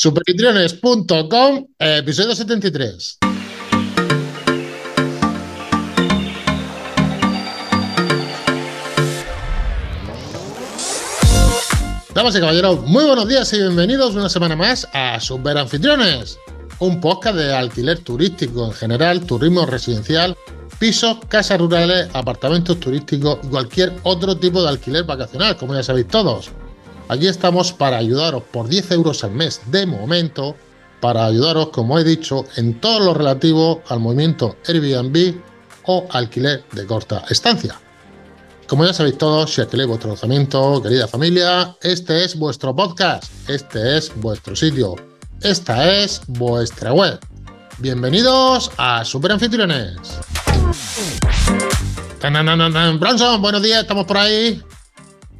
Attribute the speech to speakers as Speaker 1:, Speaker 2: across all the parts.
Speaker 1: Supervitriones.com, episodio 73. Damas y caballeros, muy buenos días y bienvenidos una semana más a Super Anfitriones, un podcast de alquiler turístico en general, turismo residencial, pisos, casas rurales, apartamentos turísticos y cualquier otro tipo de alquiler vacacional, como ya sabéis todos. Aquí estamos para ayudaros por 10 euros al mes de momento, para ayudaros, como he dicho, en todo lo relativo al movimiento Airbnb o alquiler de corta estancia. Como ya sabéis todos, si alquiléis vuestro alojamiento, querida familia, este es vuestro podcast, este es vuestro sitio, esta es vuestra web. Bienvenidos a Super Anfitriones. Bronson, buenos días, estamos por ahí.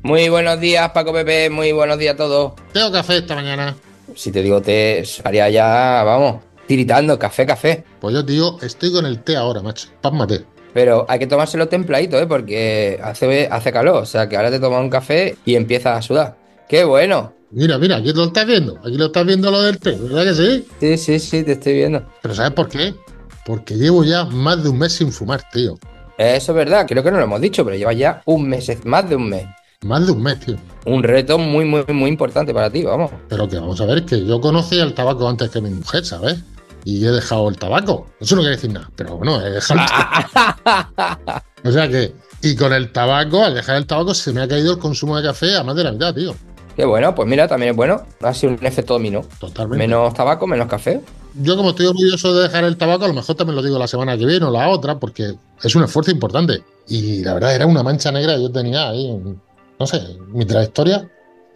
Speaker 2: Muy buenos días, Paco Pepe, muy buenos días a todos.
Speaker 1: Tengo café esta mañana.
Speaker 2: Si te digo té, haría ya, vamos, tiritando, café, café.
Speaker 1: Pues yo, tío, estoy con el té ahora, macho. Pásmate.
Speaker 2: Pero hay que tomárselo templadito, ¿eh? Porque hace, hace calor. O sea que ahora te tomas un café y empiezas a sudar. ¡Qué bueno!
Speaker 1: Mira, mira, aquí lo estás viendo. Aquí lo estás viendo lo del té, ¿verdad que sí?
Speaker 2: Sí, sí, sí, te estoy viendo.
Speaker 1: Pero ¿sabes por qué? Porque llevo ya más de un mes sin fumar, tío.
Speaker 2: Eso es verdad, creo que no lo hemos dicho, pero lleva ya un mes, más de un mes.
Speaker 1: Más de un mes, tío.
Speaker 2: Un reto muy, muy, muy importante para ti, vamos.
Speaker 1: Pero que vamos a ver, que yo conocía el tabaco antes que mi mujer, ¿sabes? y he dejado el tabaco. Eso no quiere decir nada, pero bueno, he dejado el O sea que, y con el tabaco, al dejar el tabaco, se me ha caído el consumo de café a más de la mitad, tío.
Speaker 2: Qué bueno, pues mira, también es bueno. Ha sido un efecto dominó.
Speaker 1: Totalmente.
Speaker 2: Menos tabaco, menos café.
Speaker 1: Yo, como estoy orgulloso de dejar el tabaco, a lo mejor también lo digo la semana que viene o la otra, porque es un esfuerzo importante. Y la verdad, era una mancha negra que yo tenía ahí, no sé, mi trayectoria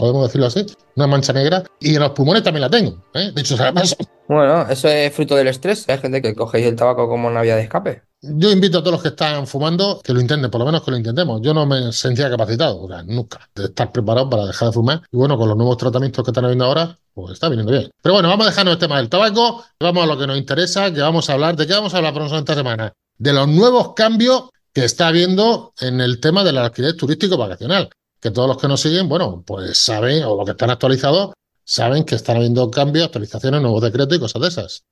Speaker 1: podemos decirlo así, una mancha negra, y en los pulmones también la tengo, ¿eh? De hecho, se la paso.
Speaker 2: Bueno, eso es fruto del estrés. Hay gente que cogéis el tabaco como una vía de escape.
Speaker 1: Yo invito a todos los que están fumando que lo intenten, por lo menos que lo intentemos. Yo no me sentía capacitado, o sea, nunca, de estar preparado para dejar de fumar. Y bueno, con los nuevos tratamientos que están habiendo ahora, pues está viniendo bien. Pero bueno, vamos a dejarnos el tema del tabaco, vamos a lo que nos interesa, que vamos a hablar, ¿de qué vamos a hablar por esta semana? De los nuevos cambios que está habiendo en el tema del alquiler turístico vacacional que todos los que nos siguen, bueno, pues saben, o los que están actualizados, saben que están habiendo cambios, actualizaciones, nuevos decretos y cosas de esas.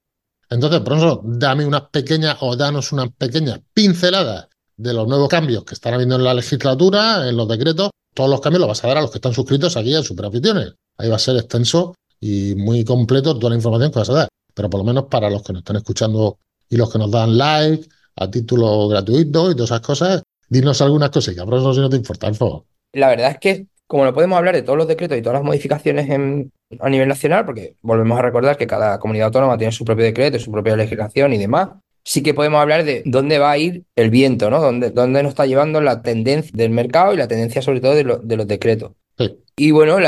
Speaker 1: Entonces, por eso, dame unas pequeñas o danos unas pequeñas pinceladas de los nuevos cambios que están habiendo en la legislatura, en los decretos. Todos los cambios los vas a dar a los que están suscritos aquí en Superaficiones. Ahí va a ser extenso y muy completo toda la información que vas a dar. Pero por lo menos para los que nos están escuchando y los que nos dan like a título gratuito y todas esas cosas, dinos algunas cositas, por eso si no te importa, por favor
Speaker 2: la verdad es que, como no podemos hablar de todos los decretos y todas las modificaciones a nivel nacional, porque volvemos a recordar que cada comunidad autónoma tiene su propio decreto, su propia legislación y demás, sí que podemos hablar de dónde va a ir el viento, ¿no? Dónde, dónde nos está llevando la tendencia del mercado y la tendencia sobre todo de, los decretos. Y bueno,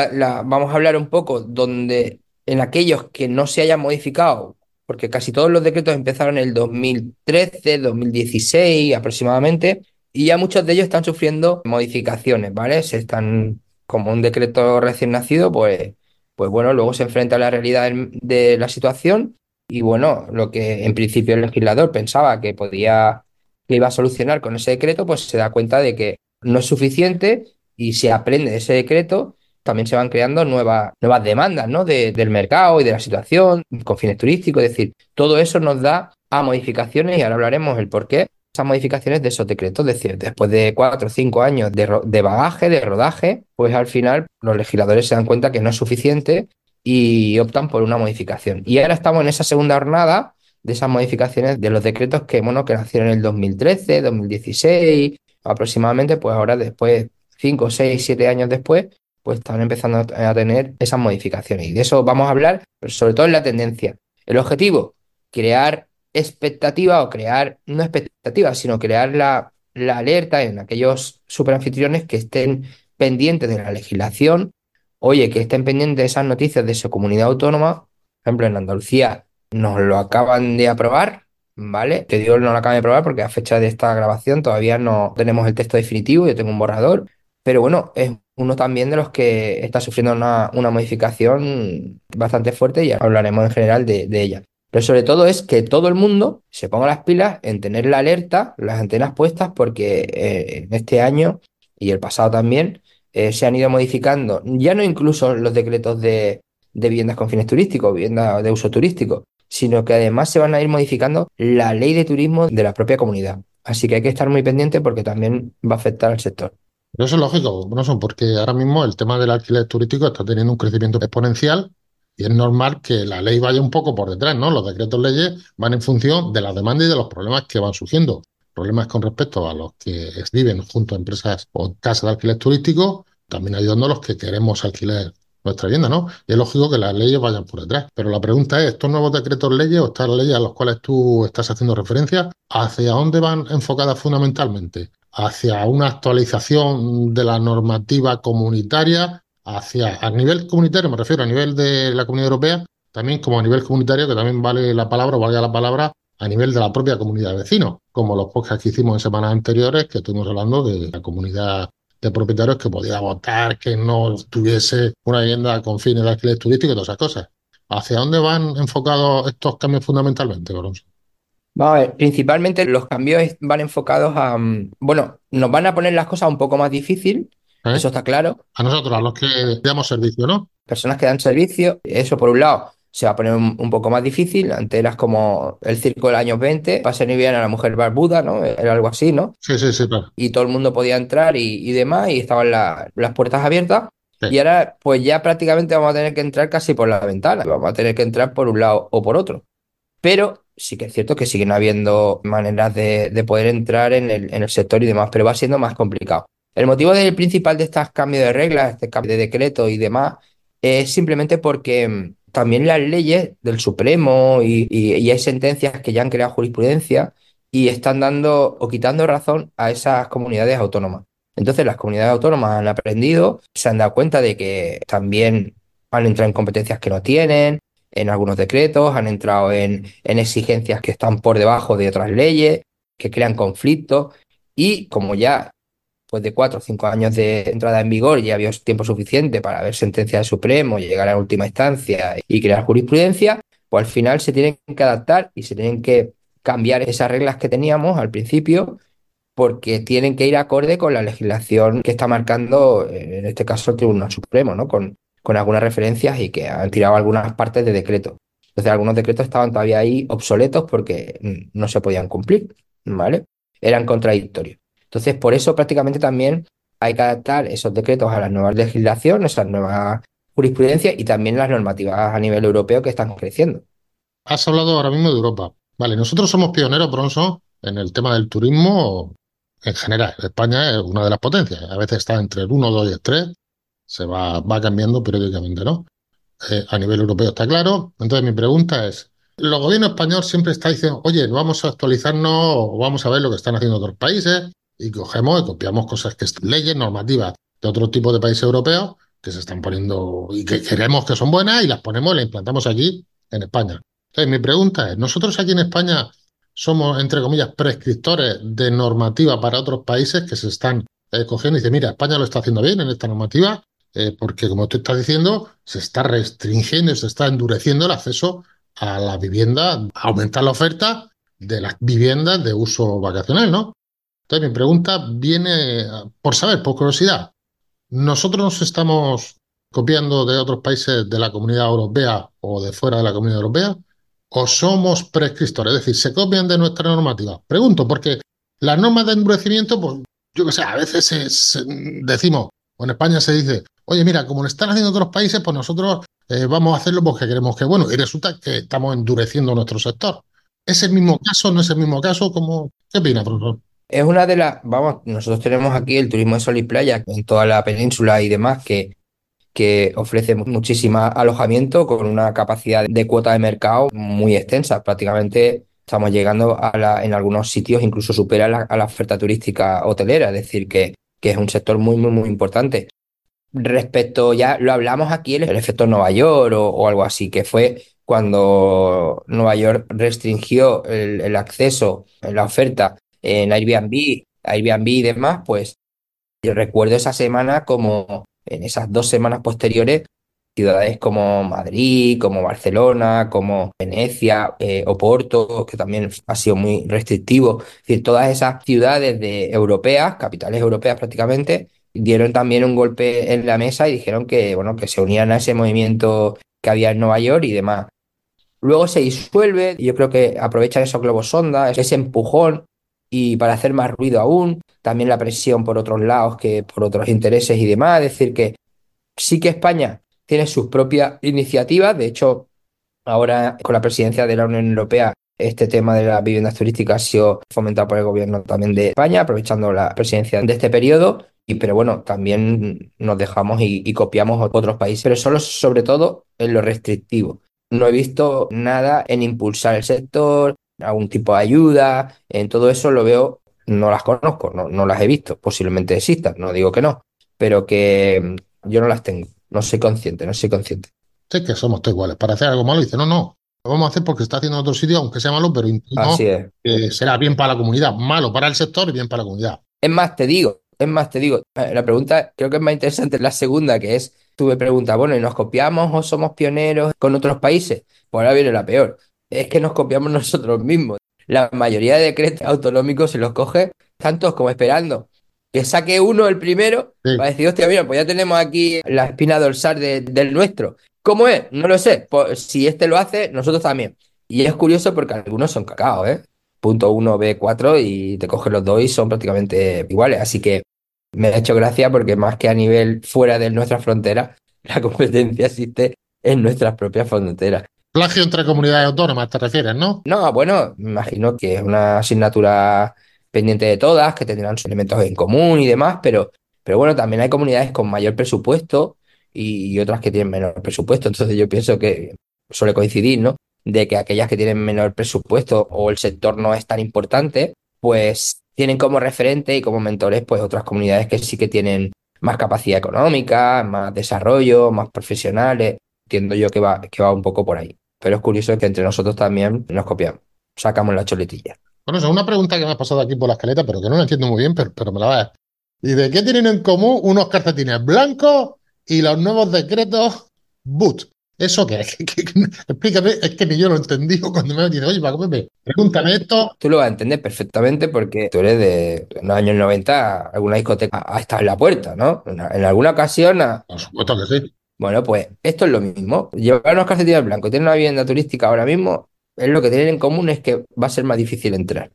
Speaker 2: vamos a hablar un poco donde en aquellos que no se hayan modificado, porque casi todos los decretos empezaron en el 2013, 2016 aproximadamente, y ya muchos de ellos están sufriendo modificaciones, ¿vale? Se están, como un decreto recién nacido, pues, pues bueno, luego se enfrenta a la realidad de la situación y bueno, lo que en principio el legislador pensaba que podía, que iba a solucionar con ese decreto, pues se da cuenta de que no es suficiente y se aprende de ese decreto, también se van creando nuevas, nuevas demandas ¿no? del mercado y de la situación, con fines turísticos, es decir, todo eso nos da a modificaciones y ahora hablaremos el por qué esas modificaciones de esos decretos. Es decir, después de cuatro o cinco años de, de bagaje, de rodaje, pues al final los legisladores se dan cuenta que no es suficiente y optan por una modificación. Y ahora estamos en esa segunda jornada de esas modificaciones de los decretos que, bueno, que nacieron en el 2013, 2016, aproximadamente, pues ahora después, cinco, seis, siete años después, pues están empezando a tener esas modificaciones. Y de eso vamos a hablar, pero sobre todo en la tendencia. El objetivo, crear expectativa o crear, no expectativa, sino crear la, la alerta en aquellos superanfitriones que estén pendientes de la legislación, oye, que estén pendientes de esas noticias de su comunidad autónoma, por ejemplo, en Andalucía nos lo acaban de aprobar, ¿vale? Te digo, no lo acaban de aprobar porque a fecha de esta grabación todavía no tenemos el texto definitivo, yo tengo un borrador, pero bueno, es uno también de los que está sufriendo una, una modificación bastante fuerte y hablaremos en general de, de ella. Pero sobre todo es que todo el mundo se ponga las pilas en tener la alerta, las antenas puestas, porque eh, en este año y el pasado también eh, se han ido modificando, ya no incluso los decretos de, viviendas con fines turísticos, viviendas de uso turístico, sino que además se van a ir modificando la ley de turismo de la propia comunidad. Así que hay que estar muy pendiente porque también va a afectar al sector.
Speaker 1: Pero eso es lógico, son porque ahora mismo el tema del alquiler turístico está teniendo un crecimiento exponencial y es normal que la ley vaya un poco por detrás, ¿no? Los decretos leyes van en función de la demanda y de los problemas que van surgiendo. Problemas con respecto a los que viven junto a empresas o casas de alquiler turístico, también ayudando a los que queremos alquiler nuestra vivienda, ¿no? Y es lógico que las leyes vayan por detrás. Pero la pregunta es, ¿estos nuevos decretos leyes o estas leyes a los cuales tú estás haciendo referencia, hacia dónde van enfocadas fundamentalmente? ¿Hacia una actualización de la normativa comunitaria? ¿Hacia, a nivel comunitario, me refiero a nivel de la Comunidad Europea, también como a nivel comunitario, que también vale la palabra, o valga la palabra, a nivel de la propia comunidad de vecinos, como los podcasts que hicimos en semanas anteriores, que estuvimos hablando de la comunidad de propietarios que podía votar, que no tuviese una vivienda con fines de alquiler turístico y todas esas cosas. ¿Hacia dónde van enfocados estos cambios fundamentalmente, Alonso?
Speaker 2: Vamos a ver, principalmente los cambios van enfocados a, mm, bueno, nos van a poner las cosas un poco más difícil, ¿Eh? eso está claro.
Speaker 1: A nosotros, a los que damos servicio, ¿no?
Speaker 2: Personas que dan servicio, eso por un lado se va a poner un, poco más difícil. Antes eras como el circo del año 20, ser ni bien a la mujer barbuda, ¿no? Era algo así, ¿no?
Speaker 1: Sí, sí, sí, claro.
Speaker 2: Y todo el mundo podía entrar y, demás, y estaban las puertas abiertas. Y ahora, pues ya prácticamente vamos a tener que entrar casi por la ventana. Vamos a tener que entrar por un lado o por otro. Pero sí que es cierto que siguen habiendo maneras de, poder entrar en el, en el sector y demás, pero va siendo más complicado. El motivo del principal de estos cambios de reglas, este cambio de decreto y demás, es simplemente porque mm, también las leyes del Supremo y, hay sentencias que ya han creado jurisprudencia y están dando o quitando razón a esas comunidades autónomas. Entonces las comunidades autónomas han aprendido, se han dado cuenta de que también han entrado en competencias que no tienen, en algunos decretos, han entrado en, en exigencias que están por debajo de otras leyes, que crean conflictos y como ya después de cuatro o cinco años de entrada en vigor ya había tiempo suficiente para ver sentencia del Supremo, llegar a la última instancia y crear jurisprudencia, pues al final se tienen que adaptar y se tienen que cambiar esas reglas que teníamos al principio porque tienen que ir acorde con la legislación que está marcando, en este caso, el Tribunal Supremo, ¿no? Con, con algunas referencias y que han tirado algunas partes de decreto. Entonces, algunos decretos estaban todavía ahí obsoletos porque no se podían cumplir, ¿vale? Eran contradictorios. Entonces, por eso prácticamente también hay que adaptar esos decretos a las nuevas legislaciones, a las nuevas jurisprudencias y también las normativas a nivel europeo que están creciendo.
Speaker 1: Has hablado ahora mismo de Europa. Vale, nosotros somos pioneros, Bronson, en el tema del turismo en general. España es una de las potencias. A veces está entre el 1, 2 y el 3. Se va, va cambiando periódicamente, ¿no? Eh, a nivel europeo está claro. Entonces mi pregunta es, el gobierno español siempre está diciendo, oye, vamos a actualizarnos o vamos a ver lo que están haciendo otros países y cogemos y copiamos cosas que leyes, normativas de otro tipo de países europeos que se están poniendo y que queremos que son buenas y las ponemos y las implantamos aquí en España. Entonces, mi pregunta es, ¿nosotros aquí en España somos, entre comillas, prescriptores de normativa para otros países que se están eh, cogiendo y dicen, mira, España lo está haciendo bien en esta normativa, eh, porque como tú estás diciendo, se está restringiendo y se está endureciendo el acceso a la vivienda, aumentar la oferta de las viviendas de uso vacacional, ¿no? Entonces, mi pregunta viene por saber, por curiosidad. ¿Nosotros nos estamos copiando de otros países de la comunidad europea o de fuera de la comunidad europea? ¿O somos prescriptores? Es decir, ¿se copian de nuestra normativa? Pregunto, porque las normas de endurecimiento, pues yo qué sé, a veces decimos, o en España se dice, oye, mira, como lo están haciendo otros países, pues nosotros eh, vamos a hacerlo porque queremos que, bueno, y resulta que estamos endureciendo nuestro sector. ¿Es el mismo caso? ¿No es el mismo caso? ¿Cómo, ¿Qué opina, profesor?
Speaker 2: Es una de las, vamos, nosotros tenemos aquí el turismo de sol y playa en toda la península y demás que, que ofrece muchísimo alojamiento con una capacidad de cuota de mercado muy extensa. Prácticamente estamos llegando a la, en algunos sitios incluso supera la, a la oferta turística hotelera, es decir, que, que es un sector muy, muy, muy importante. Respecto, ya lo hablamos aquí, el, efecto Nueva York o, algo así, que fue cuando Nueva York restringió el, el acceso, la oferta en Airbnb, Airbnb y demás, pues yo recuerdo esa semana como en esas dos semanas posteriores, ciudades como Madrid, como Barcelona, como Venecia, eh, Oporto, que también ha sido muy restrictivo, es decir, todas esas ciudades de europeas, capitales europeas prácticamente, dieron también un golpe en la mesa y dijeron que, bueno, que se unían a ese movimiento que había en Nueva York y demás. Luego se disuelve, yo creo que aprovechan esos globos sonda, ese empujón, y para hacer más ruido aún, también la presión por otros lados que por otros intereses y demás. Es decir, que sí que España tiene sus propias iniciativas, de hecho, ahora con la presidencia de la Unión Europea este tema de las viviendas turísticas ha sido fomentado por el gobierno también de España, aprovechando la presidencia de este periodo. Y, pero bueno, también nos dejamos y, y copiamos otros países, pero solo sobre todo en lo restrictivo. No he visto nada en impulsar el sector, algún tipo de ayuda, en todo eso lo veo, no las conozco, no, no las he visto, posiblemente existan, no digo que no, pero que mm, yo no las tengo, no soy consciente, no soy consciente.
Speaker 1: Sí, que somos todos iguales. Para hacer algo malo, dice, no, no, lo vamos a hacer porque está haciendo en otro sitio, aunque sea malo, pero
Speaker 2: Así es.
Speaker 1: que será bien para la comunidad, malo para el sector y bien para la comunidad.
Speaker 2: Es más, te digo, es más, te digo, eh, la pregunta creo que es más interesante la segunda, que es, tú me preguntas, bueno, ¿y nos copiamos o somos pioneros con otros países? Pues ahora viene la peor. Es que nos copiamos nosotros mismos. La mayoría de decretos autonómicos se los coge tantos como esperando. Que saque uno el primero
Speaker 1: Sí.
Speaker 2: para decir, hostia, mira, pues ya tenemos aquí la espina dorsal de- del nuestro. ¿Cómo es? No lo sé. Pues si este lo hace, nosotros también. Y es curioso porque algunos son cacao, ¿eh? Punto 1, B4 y te coges los dos y son prácticamente iguales. Así que me ha hecho gracia porque más que a nivel fuera de nuestras fronteras, la competencia existe en nuestras propias fronteras.
Speaker 1: Plagio entre comunidades autónomas, te refieres, ¿no?
Speaker 2: No, bueno, imagino que es una asignatura pendiente de todas, que tendrán sus elementos en común y demás, pero, pero bueno, también hay comunidades con mayor presupuesto y, y otras que tienen menor presupuesto. Entonces yo pienso que suele coincidir, ¿no? De que aquellas que tienen menor presupuesto o el sector no es tan importante, pues tienen como referente y como mentores, pues otras comunidades que sí que tienen más capacidad económica, más desarrollo, más profesionales. Entiendo yo que va, que va un poco por ahí. Pero es curioso que entre nosotros también nos copiamos, sacamos la choletilla.
Speaker 1: Bueno, es una pregunta que me ha pasado aquí por la escaleta, pero que no la entiendo muy bien, pero, pero me la va a... ¿Y de qué tienen en común unos calcetines blancos y los nuevos decretos boot? ¿Eso qué Explícame, es que ni yo lo he entendido cuando me dicen, oye, Paco Pepe, pregúntame esto.
Speaker 2: Tú lo vas a entender perfectamente porque tú eres de los años 90, alguna discoteca ha estado en la puerta, ¿no? En, en alguna ocasión, ha-
Speaker 1: Por supuesto que sí.
Speaker 2: Bueno, pues esto es lo mismo. Llevar unos calcetines blancos y tener una vivienda turística ahora mismo, es lo que tienen en común es que va a ser más difícil entrar.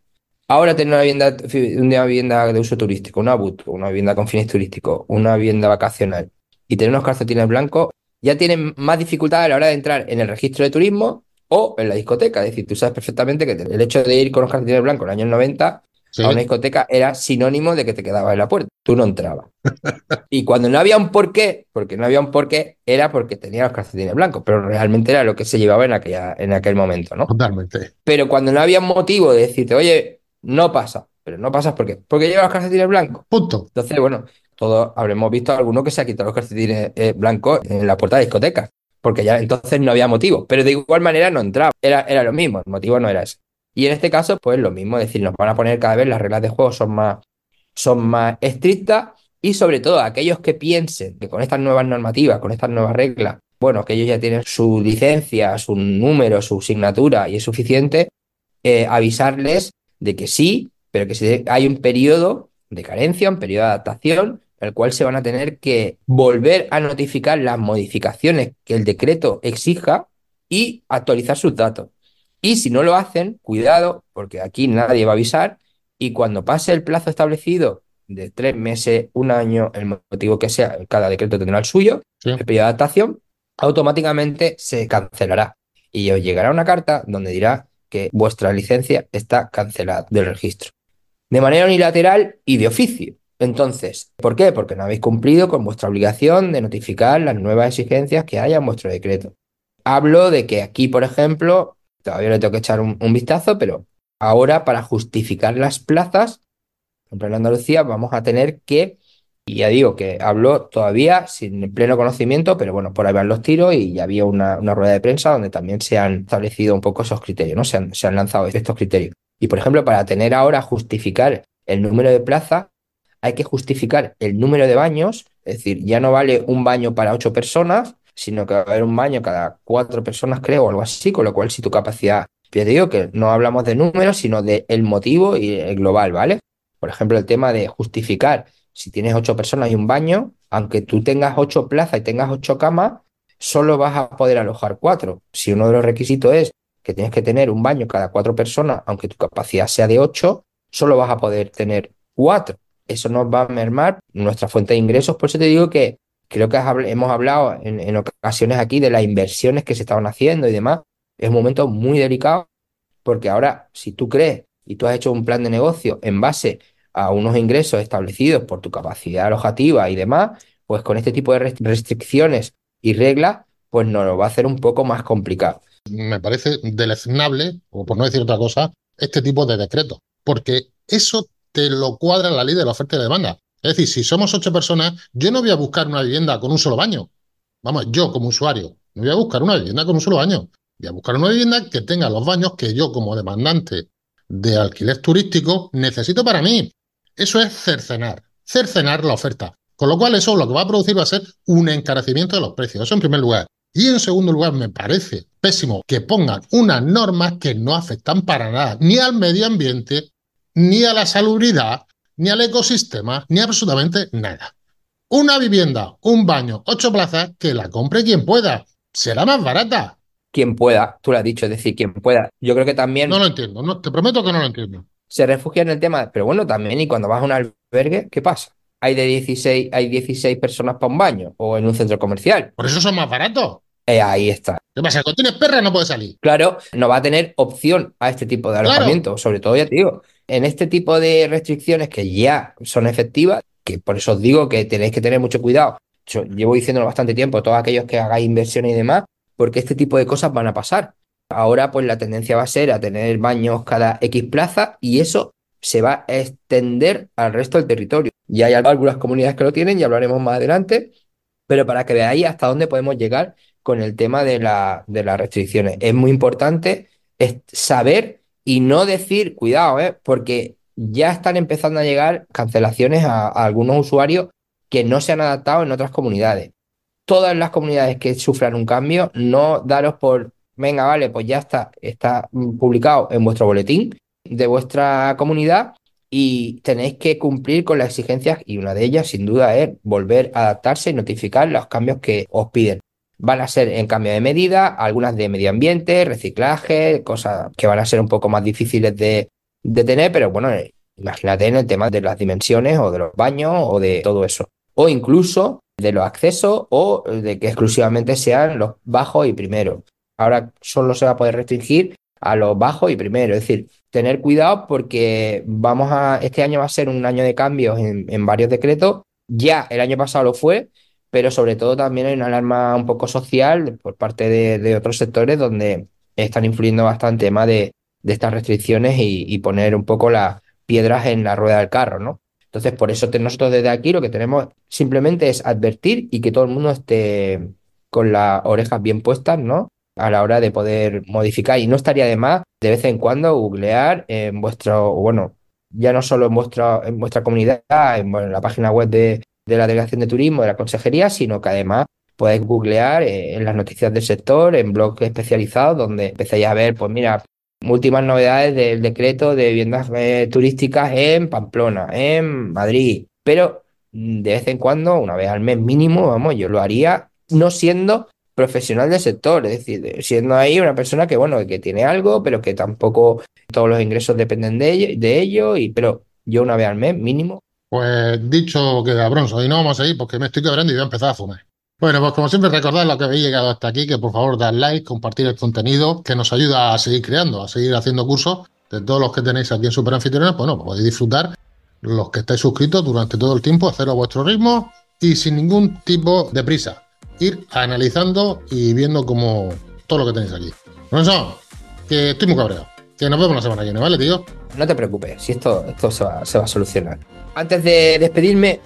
Speaker 2: Ahora tener una vivienda, una vivienda de uso turístico, una BUT, una vivienda con fines turísticos, una vivienda vacacional y tener unos calcetines blancos, ya tienen más dificultad a la hora de entrar en el registro de turismo o en la discoteca. Es decir, tú sabes perfectamente que el hecho de ir con los calcetines blancos en los años 90
Speaker 1: Sí.
Speaker 2: a una discoteca era sinónimo de que te quedabas en la puerta. Tú no entrabas. Y cuando no había un porqué, porque no había un porqué, era porque tenía los calcetines blancos, pero realmente era lo que se llevaba en aquella, en aquel momento, ¿no?
Speaker 1: Totalmente.
Speaker 2: Pero cuando no había motivo de decirte, oye, no pasa, pero no pasas ¿por qué? Porque lleva los calcetines blancos.
Speaker 1: Punto.
Speaker 2: Entonces, bueno, todos habremos visto a alguno que se ha quitado los calcetines eh, blancos en la puerta de discotecas, porque ya entonces no había motivo, pero de igual manera no entraba, era, era lo mismo, el motivo no era ese. Y en este caso, pues lo mismo, es decir, nos van a poner cada vez las reglas de juego son más, son más estrictas y sobre todo aquellos que piensen que con estas nuevas normativas, con estas nuevas reglas, bueno, que ellos ya tienen su licencia, su número, su asignatura y es suficiente, eh, avisarles de que sí, pero que si hay un periodo de carencia, un periodo de adaptación, el cual se van a tener que volver a notificar las modificaciones que el decreto exija y actualizar sus datos. Y si no lo hacen, cuidado, porque aquí nadie va a avisar y cuando pase el plazo establecido de tres meses, un año, el motivo que sea, cada decreto tendrá el suyo,
Speaker 1: Sí.
Speaker 2: el periodo de adaptación, automáticamente se cancelará y os llegará una carta donde dirá que vuestra licencia está cancelada del registro. De manera unilateral y de oficio. Entonces, ¿por qué? Porque no habéis cumplido con vuestra obligación de notificar las nuevas exigencias que haya en vuestro decreto. Hablo de que aquí, por ejemplo, todavía le tengo que echar un, vistazo, pero ahora para justificar las plazas, por ejemplo, Andalucía vamos a tener que, y ya digo que hablo todavía sin pleno conocimiento, pero bueno, por ahí van los tiros y ya había una, una rueda de prensa donde también se han establecido un poco esos criterios, ¿no? Se han, se han lanzado estos criterios. Y por ejemplo, para tener ahora justificar el número de plazas, hay que justificar el número de baños, es decir, ya no vale un baño para ocho personas, sino que va a haber un baño cada cuatro personas, creo, o algo así, con lo cual si tu capacidad, te digo que no hablamos de números, sino de el motivo y el global, ¿vale? Por ejemplo, el tema de justificar si tienes ocho personas y un baño, aunque tú tengas ocho plazas y tengas ocho camas, solo vas a poder alojar cuatro. Si uno de los requisitos es que tienes que tener un baño cada cuatro personas, aunque tu capacidad sea de ocho, solo vas a poder tener cuatro. Eso nos va a mermar nuestra fuente de ingresos. Por eso te digo que creo que hemos hablado en, ocasiones aquí de las inversiones que se estaban haciendo y demás. Es un momento muy delicado porque ahora, si tú crees y tú has hecho un plan de negocio en base a unos ingresos establecidos por tu capacidad alojativa y demás, pues con este tipo de restricciones y reglas, pues nos lo va a hacer un poco más complicado.
Speaker 1: Me parece deleznable, o por no decir otra cosa, este tipo de decretos, porque eso te lo cuadra la ley de la oferta y la demanda. Es decir, si somos ocho personas, yo no voy a buscar una vivienda con un solo baño. Vamos, yo como usuario, no voy a buscar una vivienda con un solo baño. Voy a buscar una vivienda que tenga los baños que yo como demandante de alquiler turístico necesito para mí. Eso es cercenar, cercenar la oferta. Con lo cual eso lo que va a producir va a ser un encarecimiento de los precios. Eso en primer lugar. Y en segundo lugar, me parece pésimo que pongan unas normas que no afectan para nada ni al medio ambiente, ni a la salubridad, ni al ecosistema, ni absolutamente nada. Una vivienda, un baño, ocho plazas, que la compre quien pueda. Será más barata.
Speaker 2: Quien pueda, tú lo has dicho, es decir, quien pueda. Yo creo que también.
Speaker 1: No lo entiendo, no, te prometo que no lo entiendo.
Speaker 2: Se refugia en el tema, pero bueno, también, y cuando vas a un albergue, ¿qué pasa? Hay de 16, hay 16 personas para un baño o en un centro comercial.
Speaker 1: Por eso son más baratos.
Speaker 2: Eh, ahí está.
Speaker 1: ¿Qué pasa? Cuando tienes perra no puedes salir.
Speaker 2: Claro, no va a tener opción a este tipo de alojamiento. Sobre todo, ya te digo, en este tipo de restricciones que ya son efectivas, que por eso os digo que tenéis que tener mucho cuidado. Yo llevo diciéndolo bastante tiempo, todos aquellos que hagáis inversiones y demás, porque este tipo de cosas van a pasar. Ahora, pues la tendencia va a ser a tener baños cada X plaza y eso se va a extender al resto del territorio. Ya hay algunas comunidades que lo tienen y hablaremos más adelante, pero para que veáis hasta dónde podemos llegar con el tema de, la, de las restricciones. Es muy importante saber y no decir, cuidado, ¿eh? porque ya están empezando a llegar cancelaciones a, algunos usuarios que no se han adaptado en otras comunidades. Todas las comunidades que sufran un cambio, no daros por, venga, vale, pues ya está, está publicado en vuestro boletín de vuestra comunidad y tenéis que cumplir con las exigencias y una de ellas sin duda es volver a adaptarse y notificar los cambios que os piden. Van a ser en cambio de medida, algunas de medio ambiente, reciclaje, cosas que van a ser un poco más difíciles de, tener, pero bueno, eh, imagínate en el tema de las dimensiones o de los baños o de todo eso. O incluso de los accesos o de que exclusivamente sean los bajos y primeros. Ahora solo se va a poder restringir a los bajos y primeros. Es decir, tener cuidado porque vamos a, este año va a ser un año de cambios en varios decretos. Ya el año pasado lo fue, pero sobre todo también hay una alarma un poco social por parte de, otros sectores donde están influyendo bastante más de, estas restricciones y, poner un poco las piedras en la rueda del carro, ¿no? Entonces, por eso nosotros desde aquí lo que tenemos simplemente es advertir y que todo el mundo esté con las orejas bien puestas, ¿no? A la hora de poder modificar. Y no estaría de más de vez en cuando googlear en vuestro, bueno, ya no solo en vuestra, en vuestra comunidad, en la página web de, de la Delegación de Turismo de la Consejería, sino que además podéis googlear eh, en las noticias del sector, en blogs especializados, donde empecéis a ver, pues mira, últimas novedades del decreto de viviendas eh, turísticas en Pamplona, en Madrid. Pero mm, de vez en cuando, una vez al mes mínimo, vamos, yo lo haría no siendo profesional del sector, es decir, siendo ahí una persona que, bueno, que tiene algo, pero que tampoco todos los ingresos dependen de ello, de ello y, pero yo una vez al mes mínimo
Speaker 1: pues dicho que a bronzo, y no vamos a ir porque me estoy quebrando y voy a empezar a fumar. Bueno, pues como siempre recordad lo que habéis llegado hasta aquí, que por favor dad like, compartir el contenido, que nos ayuda a seguir creando, a seguir haciendo cursos de todos los que tenéis aquí en Super Anfitriones, bueno, podéis disfrutar los que estáis suscritos durante todo el tiempo, hacerlo a vuestro ritmo y sin ningún tipo de prisa. Ir analizando y viendo como todo lo que tenéis aquí. Bronzo, que estoy muy cabreado. Que nos vemos la semana que viene, ¿vale, tío?
Speaker 2: No te preocupes, si esto, esto se va a solucionar. Antes de despedirme,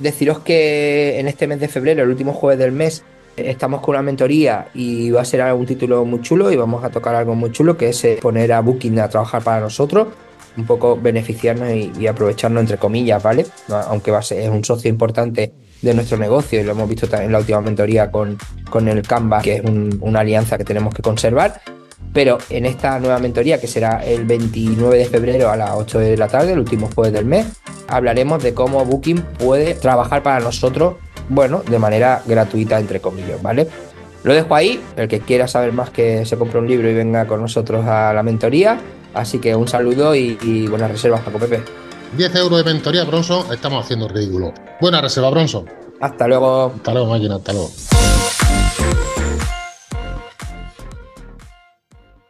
Speaker 2: deciros que en este mes de febrero, el último jueves del mes, estamos con una mentoría y va a ser algún título muy chulo y vamos a tocar algo muy chulo que es eh, poner a Booking a trabajar para nosotros, un poco beneficiarnos y, aprovecharnos entre comillas, ¿vale? Aunque va a ser, es un socio importante de nuestro negocio y lo hemos visto en la última mentoría con, con el Canva, que es una alianza que tenemos que conservar. Pero en esta nueva mentoría, que será el 29 de febrero a las 8 de la tarde, el último jueves del mes, hablaremos de cómo Booking puede trabajar para nosotros, bueno, de manera gratuita, entre comillas, ¿vale? Lo dejo ahí, el que quiera saber más que se compre un libro y venga con nosotros a la mentoría. Así que un saludo y, y buenas reservas, Paco Pepe.
Speaker 1: 10 euros de mentoría, Bronson, estamos haciendo ridículo. Buena reserva, Bronson.
Speaker 2: Hasta luego.
Speaker 1: Hasta luego, máquina, hasta luego.